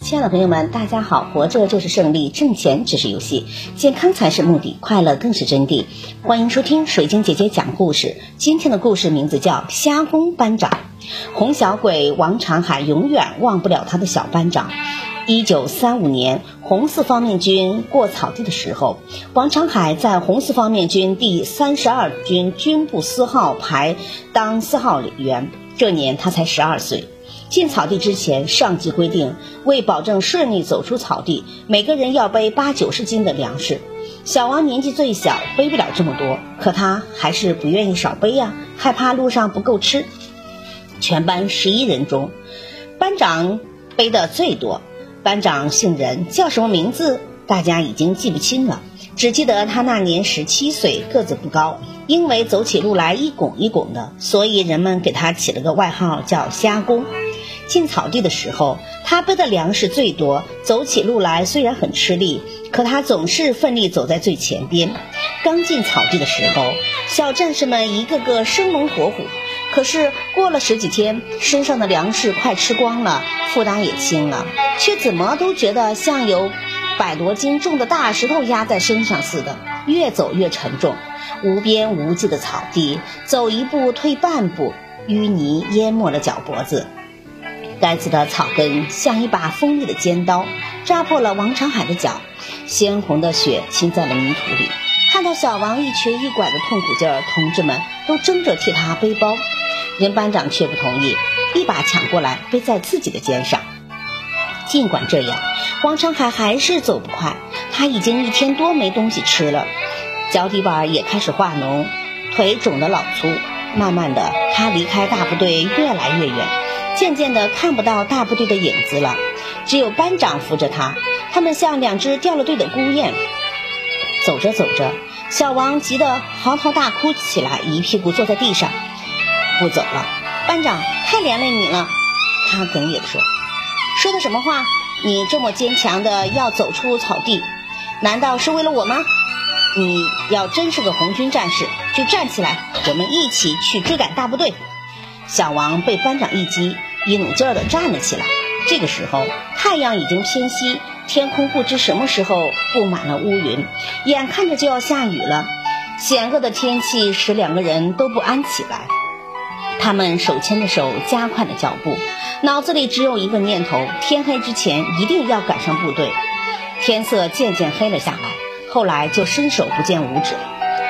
亲爱的朋友们，大家好！活着就是胜利，挣钱只是游戏，健康才是目的，快乐更是真谛。欢迎收听水晶姐姐讲故事。今天的故事名字叫《虾工班长》。红小鬼王长海永远忘不了他的小班长。一九三五年，红四方面军过草地的时候，王长海在红四方面军第三十二军军部司号排当司号员。这年他才十二岁。进草地之前，上级规定，为保证顺利走出草地，每个人要背八九十斤的粮食。小王年纪最小，背不了这么多，可他还是不愿意少背呀，害怕路上不够吃。全班十一人中，班长背的最多。班长姓任，叫什么名字？大家已经记不清了，只记得他那年十七岁，个子不高，因为走起路来一拱一拱的，所以人们给他起了个外号叫“虾公”。进草地的时候，他背的粮食最多，走起路来虽然很吃力，可他总是奋力走在最前边。刚进草地的时候，小战士们一个个生龙活虎，可是过了十几天，身上的粮食快吃光了，负担也轻了，却怎么都觉得像有百多斤重的大石头压在身上似的，越走越沉重。无边无际的草地，走一步退半步，淤泥淹没了脚脖子。该死的草根像一把锋利的尖刀，扎破了王长海的脚，鲜红的血浸在了泥土里。看到小王一瘸一拐的痛苦劲儿，同志们都争着替他背包，任班长却不同意，一把抢过来背在自己的肩上。尽管这样，王长海还是走不快，他已经一天多没东西吃了，脚底板也开始化脓，腿肿得老粗。慢慢的，他离开大部队越来越远。渐渐的看不到大部队的影子了，只有班长扶着他。他们像两只掉了队的孤雁。走着走着，小王急得嚎啕大哭起来，一屁股坐在地上，不走了。班长太连累你了，他哽咽说：“说的什么话？你这么坚强的要走出草地，难道是为了我吗？你要真是个红军战士，就站起来，我们一起去追赶大部队。”小王被班长一击，勇劲儿地站了起来。这个时候，太阳已经偏西，天空不知什么时候布满了乌云，眼看着就要下雨了。险恶的天气使两个人都不安起来。他们手牵着手，加快了脚步，脑子里只有一个念头：天黑之前一定要赶上部队。天色渐渐黑了下来，后来就伸手不见五指了。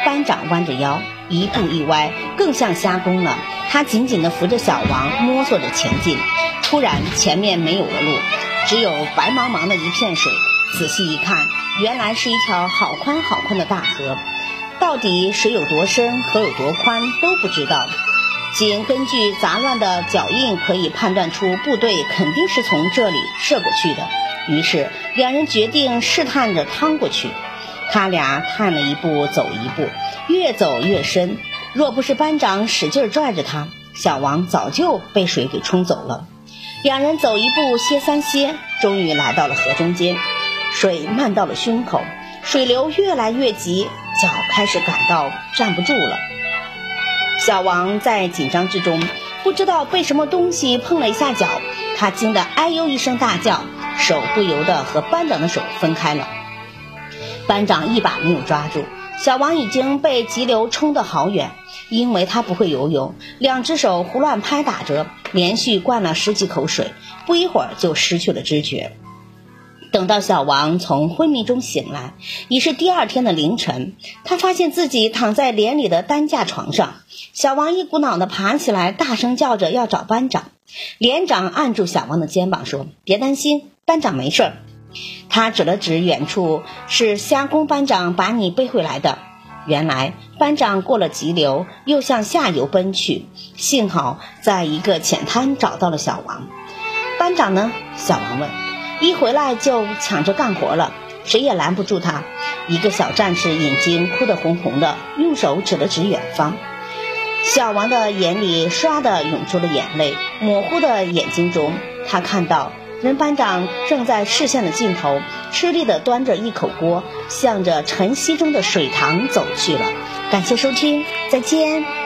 班长弯着腰，一步一歪，更像瞎弓了。他紧紧地扶着小王，摸索着前进。突然，前面没有了路，只有白茫茫的一片水。仔细一看，原来是一条好宽好宽的大河。到底水有多深，河有多宽，都不知道。仅根据杂乱的脚印，可以判断出部队肯定是从这里涉过去的。于是，两人决定试探着趟过去。他俩探了一步，走一步，越走越深。若不是班长使劲拽着他，小王早就被水给冲走了。两人走一步歇三歇，终于来到了河中间。水漫到了胸口，水流越来越急，脚开始感到站不住了。小王在紧张之中，不知道被什么东西碰了一下脚，他惊得哎呦一声大叫，手不由得和班长的手分开了。班长一把没有抓住，小王已经被急流冲得好远。因为他不会游泳，两只手胡乱拍打着，连续灌了十几口水，不一会儿就失去了知觉。等到小王从昏迷中醒来，已是第二天的凌晨。他发现自己躺在连里的担架床上。小王一股脑地爬起来，大声叫着要找班长。连长按住小王的肩膀说：“别担心，班长没事儿。”他指了指远处，是虾公班长把你背回来的。原来班长过了急流，又向下游奔去，幸好在一个浅滩找到了小王。班长呢？小王问。一回来就抢着干活了，谁也拦不住他。一个小战士眼睛哭得红红的，用手指了指远方。小王的眼里唰的涌出了眼泪，模糊的眼睛中，他看到。任班长正在视线的尽头，吃力地端着一口锅，向着晨曦中的水塘走去了。感谢收听，再见。